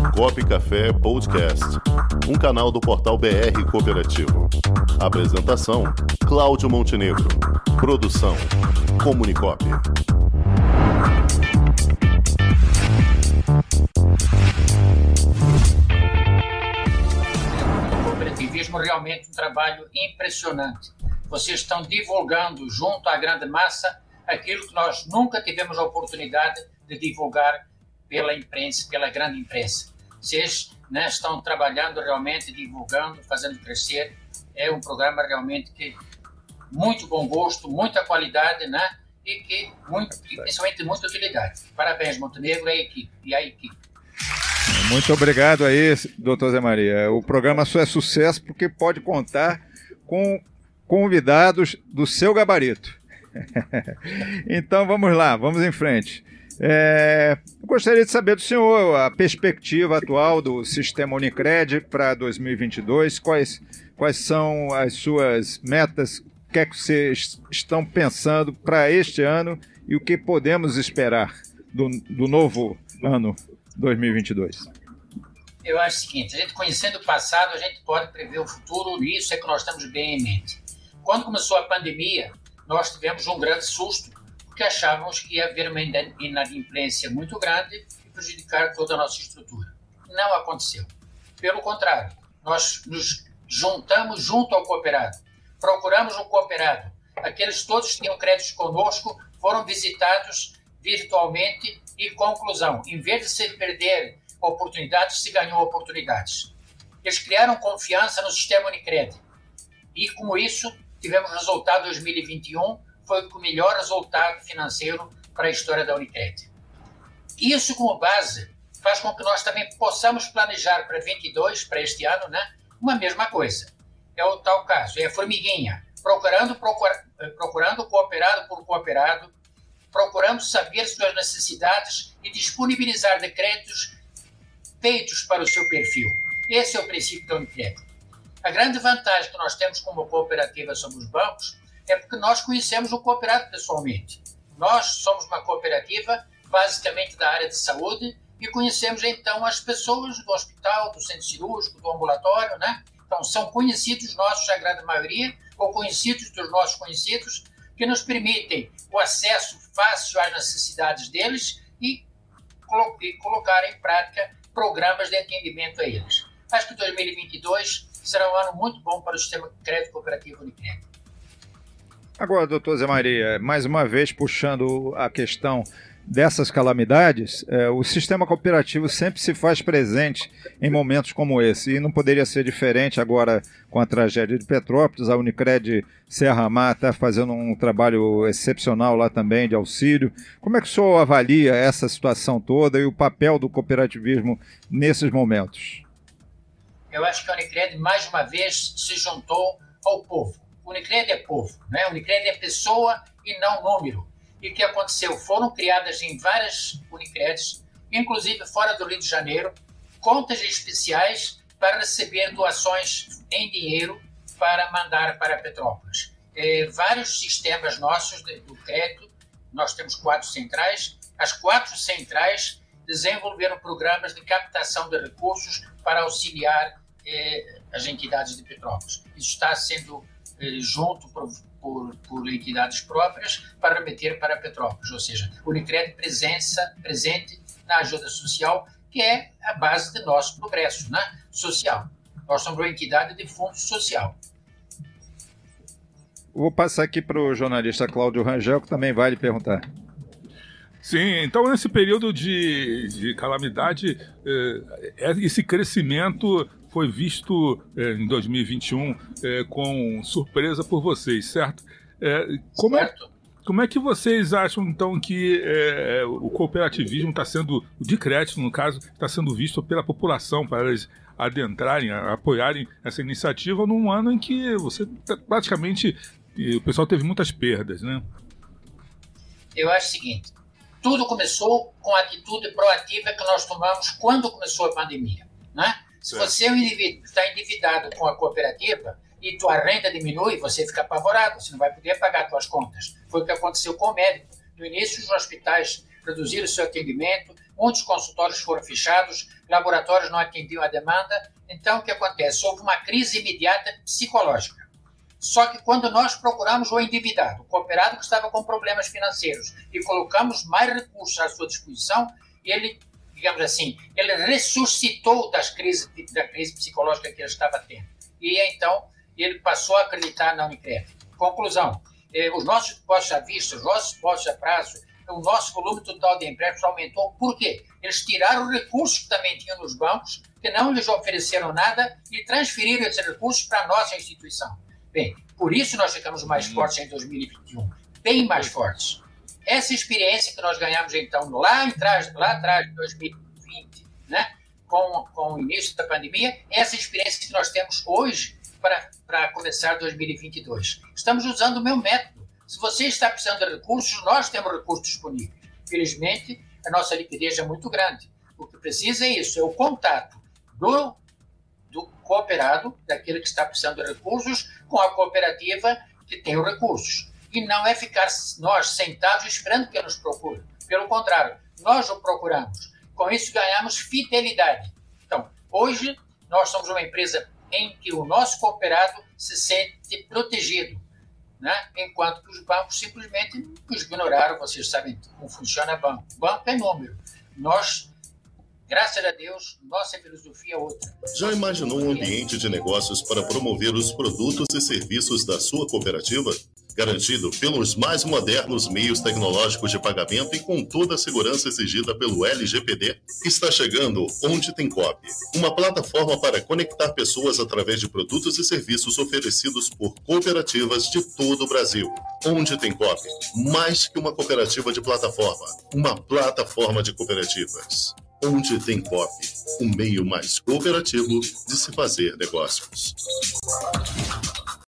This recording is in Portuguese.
Comunicop Café Podcast, um canal do portal BR Cooperativo. Apresentação: Cláudio Montenegro. Produção: Comunicop. Cooperativismo realmente um trabalho impressionante. Vocês estão divulgando junto à grande massa aquilo que nós nunca tivemos a oportunidade de divulgar pela imprensa, pela grande imprensa. Vocês né, estão trabalhando realmente, divulgando, fazendo crescer. É um programa realmente que muito bom gosto, muita qualidade, né? E que muito, principalmente muita utilidade. Parabéns, Montenegro e a equipe. E a equipe. Muito obrigado aí, doutor Zé Maria. O programa só é sucesso porque pode contar com convidados do seu gabarito. então vamos lá, vamos em frente. É, gostaria de saber do senhor a perspectiva atual do sistema Unicred para 2022. Quais, quais são as suas metas? O que é que vocês estão pensando para este ano e o que podemos esperar do, do novo ano 2022? Eu acho o seguinte: a gente conhecendo o passado, a gente pode prever o futuro e isso é que nós estamos bem em mente. Quando começou a pandemia, nós tivemos um grande susto porque achávamos que ia haver uma inadimplência muito grande e prejudicar toda a nossa estrutura. Não aconteceu. Pelo contrário, nós nos juntamos junto ao cooperado, procuramos o cooperado. Aqueles todos que tinham créditos conosco foram visitados virtualmente e conclusão, em vez de se perder oportunidades, se ganhou oportunidades. Eles criaram confiança no sistema Unicred. E com isso, tivemos resultado 2021 foi o melhor resultado financeiro para a história da Unicred. Isso como base faz com que nós também possamos planejar para 22, para este ano, né, uma mesma coisa. É o tal caso, é a formiguinha, procurando, procura, procurando cooperado por cooperado, procurando saber suas necessidades e disponibilizar decretos feitos para o seu perfil. Esse é o princípio da Unicred. A grande vantagem que nós temos como cooperativa sobre os bancos é porque nós conhecemos o cooperado pessoalmente. Nós somos uma cooperativa basicamente da área de saúde e conhecemos então as pessoas do hospital, do centro cirúrgico, do ambulatório, né? Então são conhecidos nossos, a grande maioria, ou conhecidos dos nossos conhecidos, que nos permitem o acesso fácil às necessidades deles e, colo colocar em prática programas de atendimento a eles. Acho que 2022 será um ano muito bom para o sistema de crédito cooperativo Unicred. Agora, doutor Zé Maria, mais uma vez puxando a questão dessas calamidades, é, o sistema cooperativo sempre se faz presente em momentos como esse. E não poderia ser diferente agora com a tragédia de Petrópolis. A Unicred Serra Mar está fazendo um trabalho excepcional lá também de auxílio. Como é que o senhor avalia essa situação toda e o papel do cooperativismo nesses momentos? Eu acho que a Unicred, mais uma vez, se juntou ao povo Unicred é povo, né? Unicred é pessoa e não número. E o que aconteceu? Foram criadas em várias Unicreds, inclusive fora do Rio de Janeiro, contas especiais para receber doações em dinheiro para mandar para Petrópolis. É, vários sistemas nossos de, do crédito, nós temos quatro centrais, as quatro centrais desenvolveram programas de captação de recursos para auxiliar eh, as entidades de Petrópolis. Isso está sendo junto por, por, por, entidades próprias para remeter para Petrópolis, ou seja, Unicred presença, presente na ajuda social, que é a base do nosso progresso né, social. Nós somos uma entidade de fundo social. Vou passar aqui para o jornalista Cláudio Rangel, que também vai lhe perguntar. Sim, então nesse período de, de calamidade, eh, esse crescimento foi visto é, em 2021 é, com surpresa por vocês, certo? É, como, é, como é que vocês acham, então, que é, o cooperativismo está sendo, de crédito, no caso, está sendo visto pela população para eles adentrarem, apoiarem essa iniciativa num ano em que você tá praticamente o pessoal teve muitas perdas, né? Eu acho o seguinte, tudo começou com a atitude proativa que nós tomamos quando começou a pandemia, né? Se você é um indivíduo que está endividado com a cooperativa e tua renda diminui, você fica apavorado, você não vai poder pagar suas contas. Foi o que aconteceu com o médico. No início, os hospitais reduziram o seu atendimento, muitos consultórios foram fechados, laboratórios não atendiam a demanda. Então, o que acontece? Houve uma crise imediata psicológica. Só que quando nós procuramos o endividado, o cooperado que estava com problemas financeiros, e colocamos mais recursos à sua disposição, ele, digamos assim, ele ressuscitou das crises, da crise psicológica que ele estava tendo. E então ele passou a acreditar na Unicred. Conclusão: eh, os nossos depósitos à vista, os nossos depósitos a prazo, o nosso volume total de empréstimos aumentou. Por quê? Eles tiraram recursos que também tinham nos bancos, que não lhes ofereceram nada, e transferiram esses recursos para a nossa instituição. Bem, por isso nós ficamos mais uhum. fortes em 2021, bem mais fortes. Essa experiência que nós ganhamos, então, lá atrás, lá atrás de 2020, né, com, com o início da pandemia, essa experiência que nós temos hoje para começar 2022. Estamos usando o meu método. Se você está precisando de recursos, nós temos recursos disponíveis. Felizmente, a nossa liquidez é muito grande. O que precisa é isso, é o contato do do cooperado, daquele que está precisando de recursos, com a cooperativa que tem os recursos. E não é ficar nós sentados esperando que nos procure. Pelo contrário, nós o procuramos. Com isso, ganhamos fidelidade. Então, hoje, nós somos uma empresa em que o nosso cooperado se sente protegido, né? enquanto que os bancos simplesmente nos ignoraram. Vocês sabem como funciona banco. Banco é número. Nós Graças a Deus, nossa filosofia é outra. Já imaginou um ambiente de negócios para promover os produtos e serviços da sua cooperativa? Garantido pelos mais modernos meios tecnológicos de pagamento e com toda a segurança exigida pelo LGPD, está chegando Onde Tem Cop, uma plataforma para conectar pessoas através de produtos e serviços oferecidos por cooperativas de todo o Brasil. Onde Tem Cop, mais que uma cooperativa de plataforma, uma plataforma de cooperativas onde tem COP, o meio mais cooperativo de se fazer negócios.